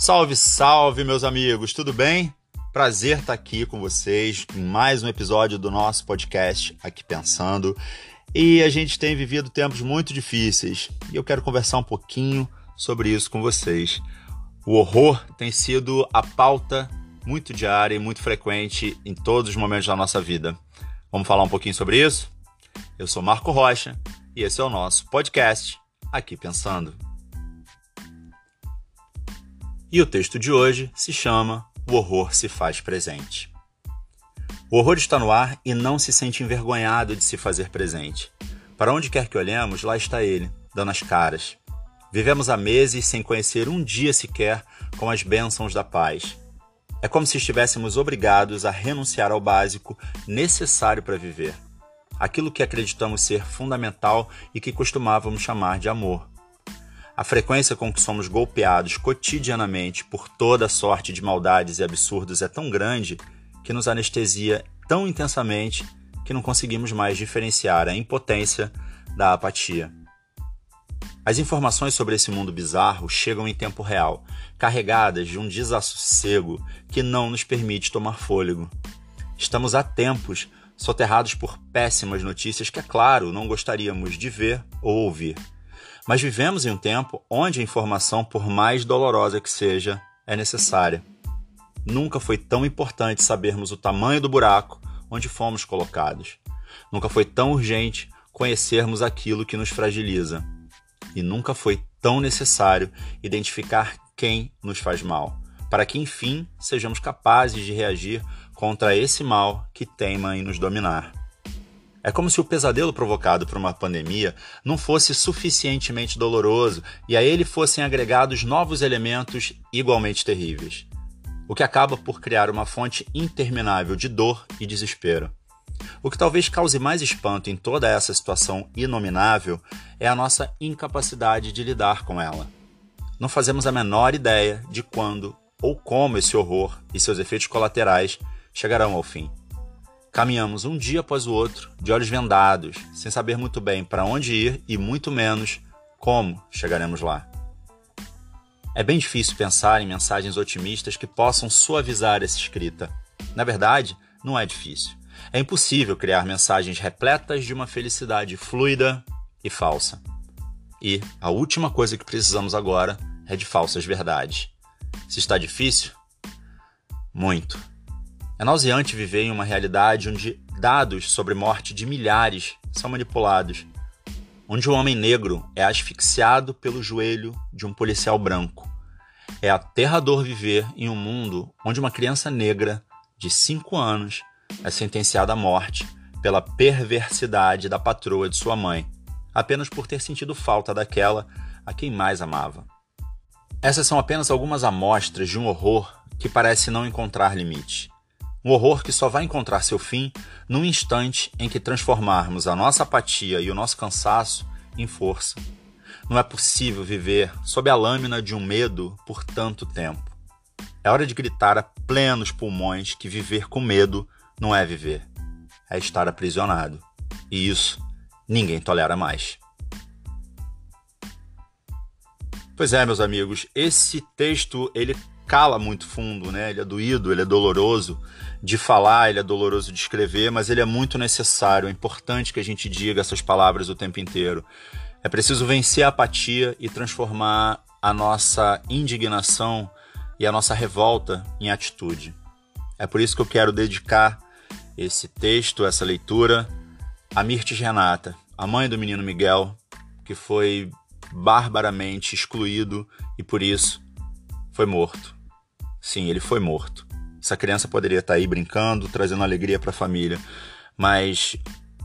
Salve, salve, meus amigos, tudo bem? Prazer estar aqui com vocês em mais um episódio do nosso podcast Aqui Pensando. E a gente tem vivido tempos muito difíceis e eu quero conversar um pouquinho sobre isso com vocês. O horror tem sido a pauta muito diária e muito frequente em todos os momentos da nossa vida. Vamos falar um pouquinho sobre isso? Eu sou Marco Rocha e esse é o nosso podcast Aqui Pensando. E o texto de hoje se chama O Horror se faz presente. O horror está no ar e não se sente envergonhado de se fazer presente. Para onde quer que olhemos, lá está ele, dando as caras. Vivemos há meses sem conhecer um dia sequer com as bênçãos da paz. É como se estivéssemos obrigados a renunciar ao básico necessário para viver. Aquilo que acreditamos ser fundamental e que costumávamos chamar de amor. A frequência com que somos golpeados cotidianamente por toda sorte de maldades e absurdos é tão grande que nos anestesia tão intensamente que não conseguimos mais diferenciar a impotência da apatia. As informações sobre esse mundo bizarro chegam em tempo real, carregadas de um desassossego que não nos permite tomar fôlego. Estamos há tempos soterrados por péssimas notícias que, é claro, não gostaríamos de ver ou ouvir. Mas vivemos em um tempo onde a informação, por mais dolorosa que seja, é necessária. Nunca foi tão importante sabermos o tamanho do buraco onde fomos colocados. Nunca foi tão urgente conhecermos aquilo que nos fragiliza. E nunca foi tão necessário identificar quem nos faz mal, para que enfim sejamos capazes de reagir contra esse mal que teima em nos dominar. É como se o pesadelo provocado por uma pandemia não fosse suficientemente doloroso e a ele fossem agregados novos elementos igualmente terríveis, o que acaba por criar uma fonte interminável de dor e desespero. O que talvez cause mais espanto em toda essa situação inominável é a nossa incapacidade de lidar com ela. Não fazemos a menor ideia de quando ou como esse horror e seus efeitos colaterais chegarão ao fim. Caminhamos um dia após o outro, de olhos vendados, sem saber muito bem para onde ir e muito menos como chegaremos lá. É bem difícil pensar em mensagens otimistas que possam suavizar essa escrita. Na verdade, não é difícil. É impossível criar mensagens repletas de uma felicidade fluida e falsa. E a última coisa que precisamos agora é de falsas verdades. Se está difícil? Muito. É nauseante viver em uma realidade onde dados sobre morte de milhares são manipulados, onde um homem negro é asfixiado pelo joelho de um policial branco. É aterrador viver em um mundo onde uma criança negra de 5 anos é sentenciada à morte pela perversidade da patroa de sua mãe, apenas por ter sentido falta daquela a quem mais amava. Essas são apenas algumas amostras de um horror que parece não encontrar limite. Um horror que só vai encontrar seu fim num instante em que transformarmos a nossa apatia e o nosso cansaço em força. Não é possível viver sob a lâmina de um medo por tanto tempo. É hora de gritar a plenos pulmões que viver com medo não é viver, é estar aprisionado. E isso ninguém tolera mais. Pois é, meus amigos, esse texto ele cala muito fundo, né? Ele é doído, ele é doloroso de falar, ele é doloroso de escrever, mas ele é muito necessário. É importante que a gente diga essas palavras o tempo inteiro. É preciso vencer a apatia e transformar a nossa indignação e a nossa revolta em atitude. É por isso que eu quero dedicar esse texto, essa leitura, a Mirtes Renata, a mãe do menino Miguel, que foi barbaramente excluído e por isso foi morto. Sim, ele foi morto. Essa criança poderia estar aí brincando, trazendo alegria para a família, mas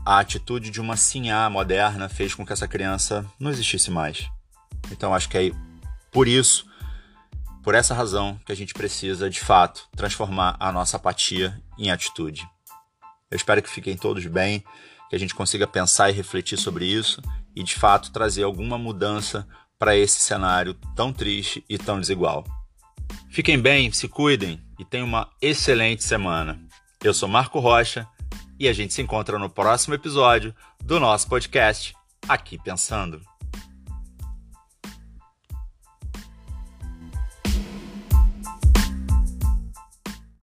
a atitude de uma sinhá moderna fez com que essa criança não existisse mais. Então acho que é por isso, por essa razão, que a gente precisa de fato transformar a nossa apatia em atitude. Eu espero que fiquem todos bem, que a gente consiga pensar e refletir sobre isso e de fato trazer alguma mudança para esse cenário tão triste e tão desigual. Fiquem bem, se cuidem e tenham uma excelente semana. Eu sou Marco Rocha e a gente se encontra no próximo episódio do nosso podcast Aqui Pensando.